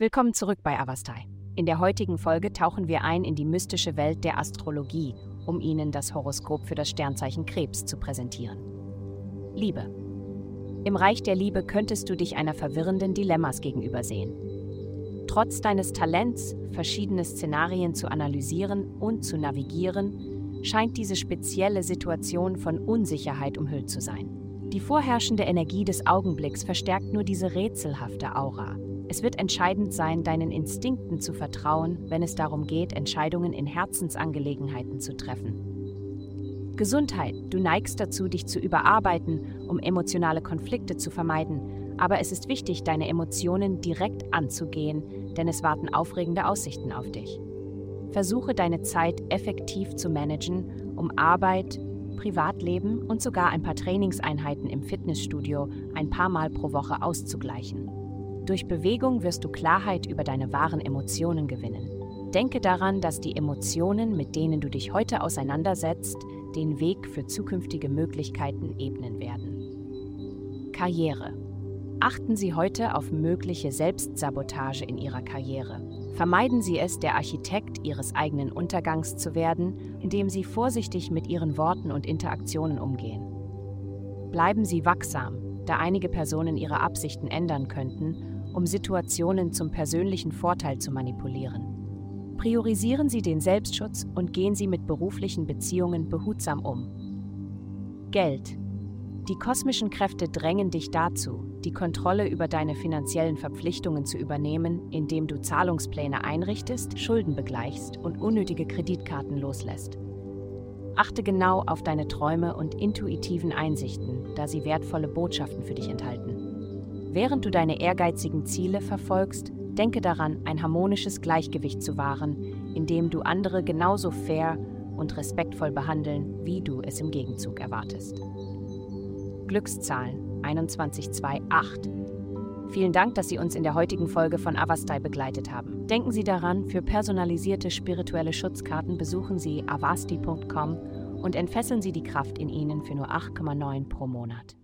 Willkommen zurück bei Avastai. In der heutigen Folge tauchen wir ein in die mystische Welt der Astrologie, um Ihnen das Horoskop für das Sternzeichen Krebs zu präsentieren. Liebe. Im Reich der Liebe könntest du dich einer verwirrenden Dilemmas gegenübersehen. Trotz deines Talents, verschiedene Szenarien zu analysieren und zu navigieren, scheint diese spezielle Situation von Unsicherheit umhüllt zu sein. Die vorherrschende Energie des Augenblicks verstärkt nur diese rätselhafte Aura. Es wird entscheidend sein, deinen Instinkten zu vertrauen, wenn es darum geht, Entscheidungen in Herzensangelegenheiten zu treffen. Gesundheit. Du neigst dazu, dich zu überarbeiten, um emotionale Konflikte zu vermeiden, aber es ist wichtig, deine Emotionen direkt anzugehen, denn es warten aufregende Aussichten auf dich. Versuche deine Zeit effektiv zu managen, um Arbeit, Privatleben und sogar ein paar Trainingseinheiten im Fitnessstudio ein paar Mal pro Woche auszugleichen. Durch Bewegung wirst du Klarheit über deine wahren Emotionen gewinnen. Denke daran, dass die Emotionen, mit denen du dich heute auseinandersetzt, den Weg für zukünftige Möglichkeiten ebnen werden. Karriere. Achten Sie heute auf mögliche Selbstsabotage in Ihrer Karriere. Vermeiden Sie es, der Architekt Ihres eigenen Untergangs zu werden, indem Sie vorsichtig mit Ihren Worten und Interaktionen umgehen. Bleiben Sie wachsam, da einige Personen ihre Absichten ändern könnten um Situationen zum persönlichen Vorteil zu manipulieren. Priorisieren Sie den Selbstschutz und gehen Sie mit beruflichen Beziehungen behutsam um. Geld. Die kosmischen Kräfte drängen dich dazu, die Kontrolle über deine finanziellen Verpflichtungen zu übernehmen, indem du Zahlungspläne einrichtest, Schulden begleichst und unnötige Kreditkarten loslässt. Achte genau auf deine Träume und intuitiven Einsichten, da sie wertvolle Botschaften für dich enthalten. Während du deine ehrgeizigen Ziele verfolgst, denke daran, ein harmonisches Gleichgewicht zu wahren, indem du andere genauso fair und respektvoll behandeln, wie du es im Gegenzug erwartest. Glückszahlen 2128. Vielen Dank, dass Sie uns in der heutigen Folge von Avastai begleitet haben. Denken Sie daran, für personalisierte spirituelle Schutzkarten besuchen Sie avasti.com und entfesseln Sie die Kraft in Ihnen für nur 8,9 pro Monat.